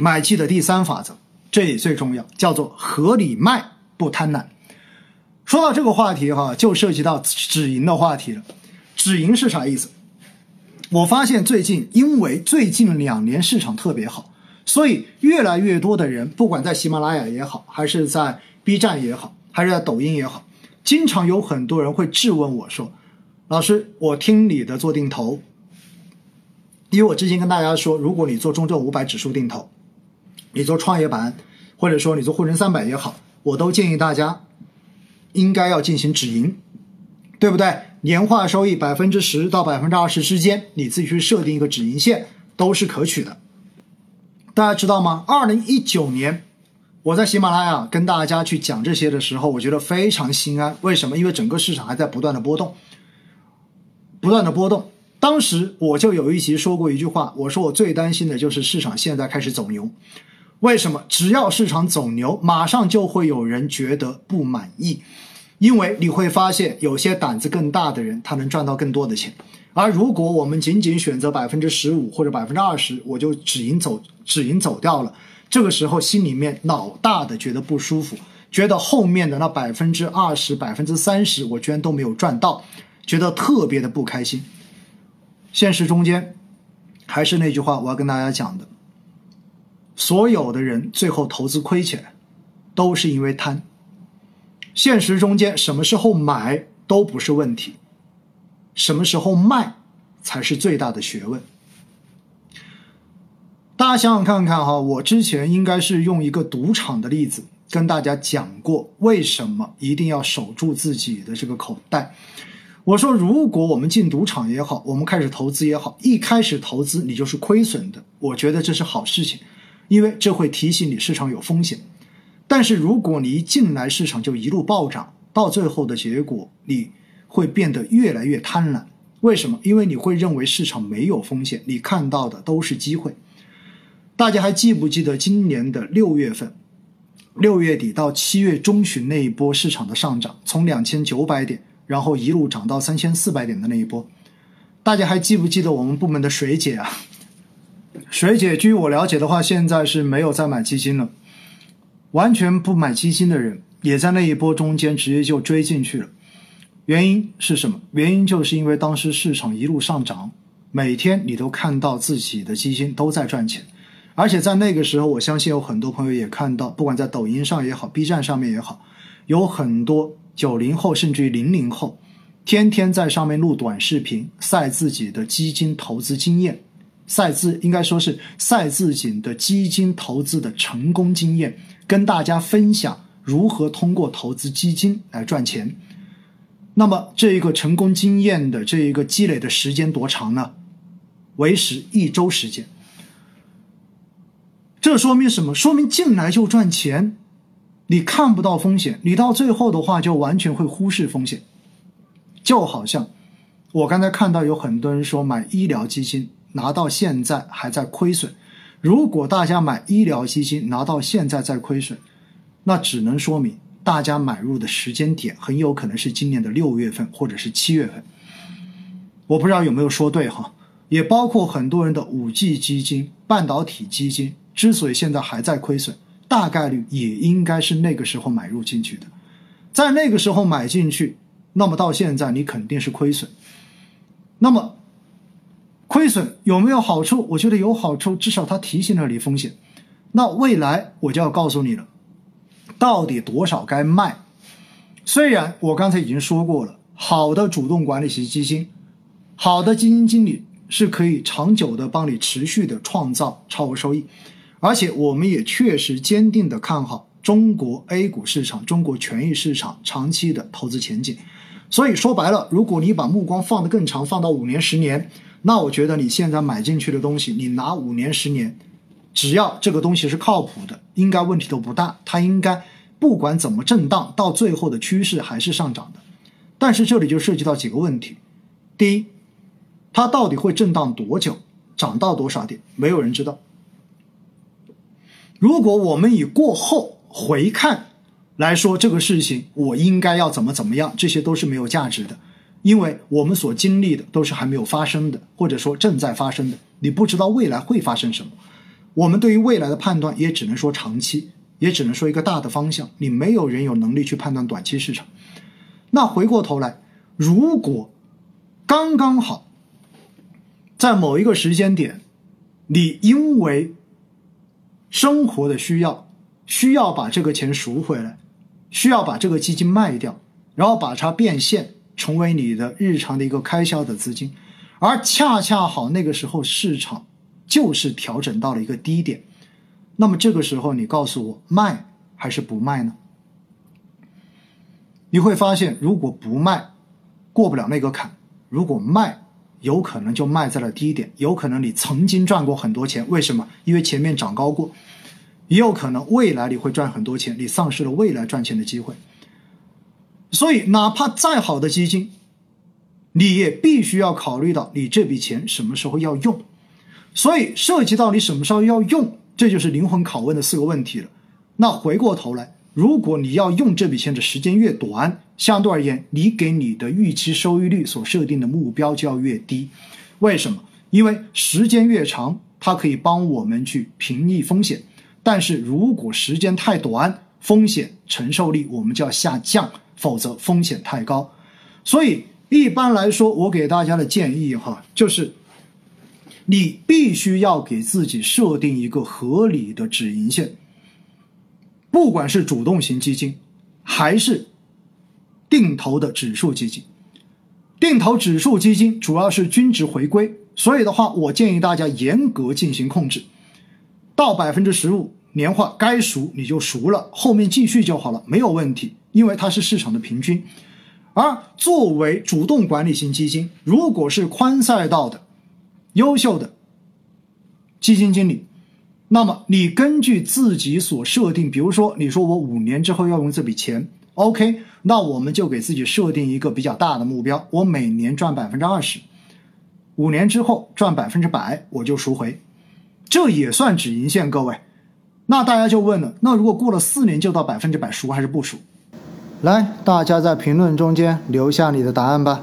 买气的第三法则，这也最重要，叫做合理卖不贪婪。说到这个话题哈，就涉及到止盈的话题了。止盈是啥意思？我发现最近，因为最近两年市场特别好，所以越来越多的人，不管在喜马拉雅也好，还是在 B 站也好，还是在抖音也好，经常有很多人会质问我说：“老师，我听你的做定投，因为我之前跟大家说，如果你做中证五百指数定投，你做创业板，或者说你做沪深三百也好，我都建议大家。”应该要进行止盈，对不对？年化收益百分之十到百分之二十之间，你自己去设定一个止盈线都是可取的。大家知道吗？二零一九年，我在喜马拉雅跟大家去讲这些的时候，我觉得非常心安。为什么？因为整个市场还在不断的波动，不断的波动。当时我就有一集说过一句话，我说我最担心的就是市场现在开始走牛。为什么？只要市场走牛，马上就会有人觉得不满意，因为你会发现有些胆子更大的人，他能赚到更多的钱。而如果我们仅仅选择百分之十五或者百分之二十，我就止盈走，止盈走掉了，这个时候心里面老大的觉得不舒服，觉得后面的那百分之二十、百分之三十，我居然都没有赚到，觉得特别的不开心。现实中间，还是那句话，我要跟大家讲的。所有的人最后投资亏钱，都是因为贪。现实中间，什么时候买都不是问题，什么时候卖才是最大的学问。大家想想看看哈，我之前应该是用一个赌场的例子跟大家讲过，为什么一定要守住自己的这个口袋。我说，如果我们进赌场也好，我们开始投资也好，一开始投资你就是亏损的，我觉得这是好事情。因为这会提醒你市场有风险，但是如果你一进来市场就一路暴涨，到最后的结果你会变得越来越贪婪。为什么？因为你会认为市场没有风险，你看到的都是机会。大家还记不记得今年的六月份，六月底到七月中旬那一波市场的上涨，从两千九百点，然后一路涨到三千四百点的那一波，大家还记不记得我们部门的水姐啊？水姐，据我了解的话，现在是没有再买基金了，完全不买基金的人也在那一波中间直接就追进去了。原因是什么？原因就是因为当时市场一路上涨，每天你都看到自己的基金都在赚钱，而且在那个时候，我相信有很多朋友也看到，不管在抖音上也好，B 站上面也好，有很多九零后甚至于零零后，天天在上面录短视频，晒自己的基金投资经验。赛自应该说是赛自己的基金投资的成功经验，跟大家分享如何通过投资基金来赚钱。那么这一个成功经验的这一个积累的时间多长呢？为时一周时间。这说明什么？说明进来就赚钱，你看不到风险，你到最后的话就完全会忽视风险。就好像我刚才看到有很多人说买医疗基金。拿到现在还在亏损，如果大家买医疗基金拿到现在在亏损，那只能说明大家买入的时间点很有可能是今年的六月份或者是七月份。我不知道有没有说对哈，也包括很多人的五 G 基金、半导体基金之所以现在还在亏损，大概率也应该是那个时候买入进去的，在那个时候买进去，那么到现在你肯定是亏损，那么。亏损有没有好处？我觉得有好处，至少它提醒了你风险。那未来我就要告诉你了，到底多少该卖？虽然我刚才已经说过了，好的主动管理型基金，好的基金经理是可以长久的帮你持续的创造超额收益，而且我们也确实坚定的看好中国 A 股市场、中国权益市场长期的投资前景。所以说白了，如果你把目光放得更长，放到五年、十年。那我觉得你现在买进去的东西，你拿五年、十年，只要这个东西是靠谱的，应该问题都不大。它应该不管怎么震荡，到最后的趋势还是上涨的。但是这里就涉及到几个问题：第一，它到底会震荡多久，涨到多少点，没有人知道。如果我们以过后回看来说这个事情，我应该要怎么怎么样，这些都是没有价值的。因为我们所经历的都是还没有发生的，或者说正在发生的，你不知道未来会发生什么。我们对于未来的判断也只能说长期，也只能说一个大的方向。你没有人有能力去判断短期市场。那回过头来，如果刚刚好在某一个时间点，你因为生活的需要，需要把这个钱赎回来，需要把这个基金卖掉，然后把它变现，成为你的日常的一个开销的资金，而恰恰好那个时候市场就是调整到了一个低点，那么这个时候你告诉我卖还是不卖呢？你会发现，如果不卖，过不了那个坎；如果卖，有可能就卖在了低点，有可能你曾经赚过很多钱，为什么？因为前面涨高过，也有可能未来你会赚很多钱，你丧失了未来赚钱的机会。所以，哪怕再好的基金，你也必须要考虑到你这笔钱什么时候要用。所以，涉及到你什么时候要用，这就是灵魂拷问的四个问题了。那回过头来。如果你要用这笔钱的时间越短，相对而言，你给你的预期收益率所设定的目标就要越低。为什么？因为时间越长，它可以帮我们去平抑风险；但是如果时间太短，风险承受力我们就要下降，否则风险太高。所以一般来说，我给大家的建议哈，就是你必须要给自己设定一个合理的止盈线。不管是主动型基金，还是定投的指数基金，定投指数基金主要是均值回归，所以的话，我建议大家严格进行控制，到百分之十五年化该赎你就赎了，后面继续就好了，没有问题，因为它是市场的平均。而作为主动管理型基金，如果是宽赛道的优秀的基金经理。那么你根据自己所设定，比如说你说我五年之后要用这笔钱，OK，那我们就给自己设定一个比较大的目标，我每年赚百分之二十，五年之后赚百分之百我就赎回，这也算止盈线，各位。那大家就问了，那如果过了四年就到百分之百赎还是不赎？来，大家在评论中间留下你的答案吧。